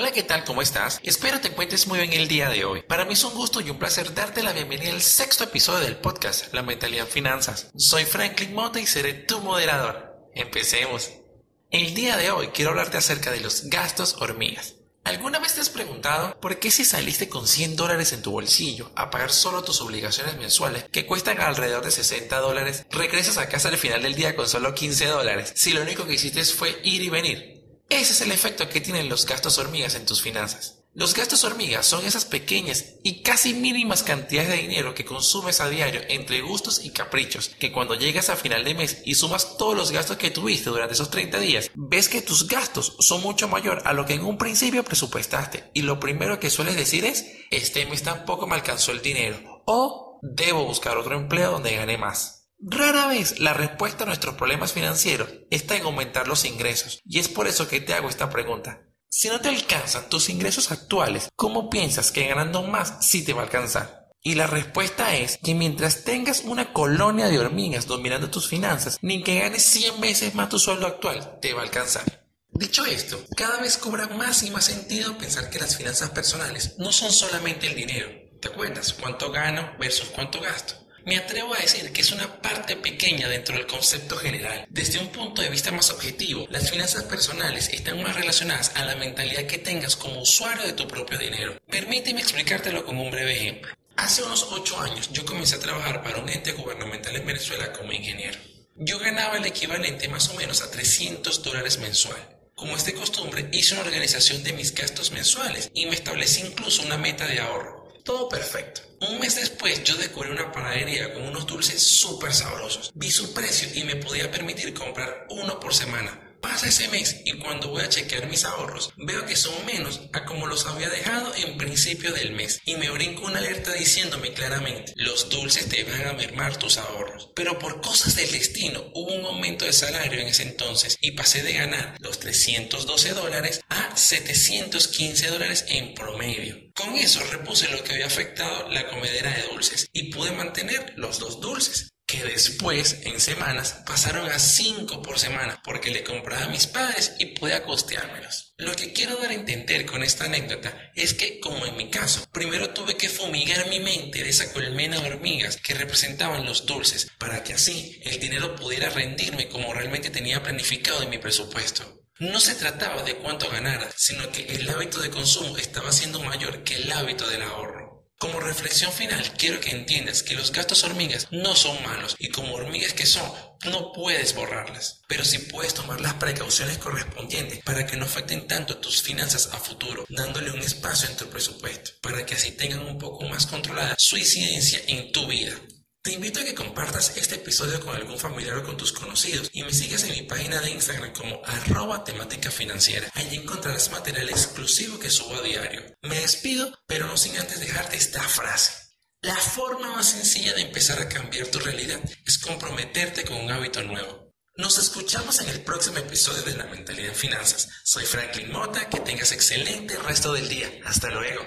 Hola, ¿qué tal? ¿Cómo estás? Espero te encuentres muy bien el día de hoy. Para mí es un gusto y un placer darte la bienvenida al sexto episodio del podcast La Mentalidad en Finanzas. Soy Franklin Mota y seré tu moderador. Empecemos. El día de hoy quiero hablarte acerca de los gastos hormigas. ¿Alguna vez te has preguntado por qué si saliste con 100 dólares en tu bolsillo a pagar solo tus obligaciones mensuales que cuestan alrededor de 60 dólares, regresas a casa al final del día con solo 15 dólares si lo único que hiciste fue ir y venir? Ese es el efecto que tienen los gastos hormigas en tus finanzas. Los gastos hormigas son esas pequeñas y casi mínimas cantidades de dinero que consumes a diario entre gustos y caprichos, que cuando llegas a final de mes y sumas todos los gastos que tuviste durante esos 30 días, ves que tus gastos son mucho mayor a lo que en un principio presupuestaste y lo primero que sueles decir es, este mes tampoco me alcanzó el dinero o debo buscar otro empleo donde gane más. Rara vez la respuesta a nuestros problemas financieros está en aumentar los ingresos, y es por eso que te hago esta pregunta. Si no te alcanzan tus ingresos actuales, ¿cómo piensas que ganando más sí te va a alcanzar? Y la respuesta es que mientras tengas una colonia de hormigas dominando tus finanzas, ni que ganes 100 veces más tu sueldo actual te va a alcanzar. Dicho esto, cada vez cobra más y más sentido pensar que las finanzas personales no son solamente el dinero. ¿Te acuerdas cuánto gano versus cuánto gasto? Me atrevo a decir que es una parte pequeña dentro del concepto general. Desde un punto de vista más objetivo, las finanzas personales están más relacionadas a la mentalidad que tengas como usuario de tu propio dinero. Permíteme explicártelo con un breve ejemplo. Hace unos 8 años yo comencé a trabajar para un ente gubernamental en Venezuela como ingeniero. Yo ganaba el equivalente más o menos a 300 dólares mensual. Como es de costumbre, hice una organización de mis gastos mensuales y me establecí incluso una meta de ahorro. Todo perfecto. Un mes después yo descubrí una panadería con unos dulces súper sabrosos. Vi su precio y me podía permitir comprar uno por semana. Pasa ese mes y cuando voy a chequear mis ahorros veo que son menos a como los había dejado en principio del mes y me brinco una alerta diciéndome claramente los dulces te van a mermar tus ahorros. Pero por cosas del destino hubo un aumento de salario en ese entonces y pasé de ganar los 312 dólares a 715 dólares en promedio. Con eso repuse lo que había afectado la comedera de dulces y pude mantener los dos dulces que después, en semanas, pasaron a 5 por semana porque le compraba a mis padres y pude costeármelos. Lo que quiero dar a entender con esta anécdota es que, como en mi caso, primero tuve que fumigar mi mente de esa colmena de hormigas que representaban los dulces para que así el dinero pudiera rendirme como realmente tenía planificado en mi presupuesto. No se trataba de cuánto ganara, sino que el hábito de consumo estaba siendo mayor que el hábito del ahorro. Como reflexión final, quiero que entiendas que los gastos hormigas no son malos y como hormigas que son, no puedes borrarlas. Pero sí puedes tomar las precauciones correspondientes para que no afecten tanto tus finanzas a futuro, dándole un espacio en tu presupuesto, para que así tengan un poco más controlada su incidencia en tu vida. Te invito a que compartas este episodio con algún familiar o con tus conocidos y me sigas en mi página de Instagram como arroba temática financiera. Allí encontrarás material exclusivo que subo a diario. Me despido, pero no sin antes dejarte esta frase. La forma más sencilla de empezar a cambiar tu realidad es comprometerte con un hábito nuevo. Nos escuchamos en el próximo episodio de La Mentalidad en Finanzas. Soy Franklin Mota, que tengas excelente resto del día. Hasta luego.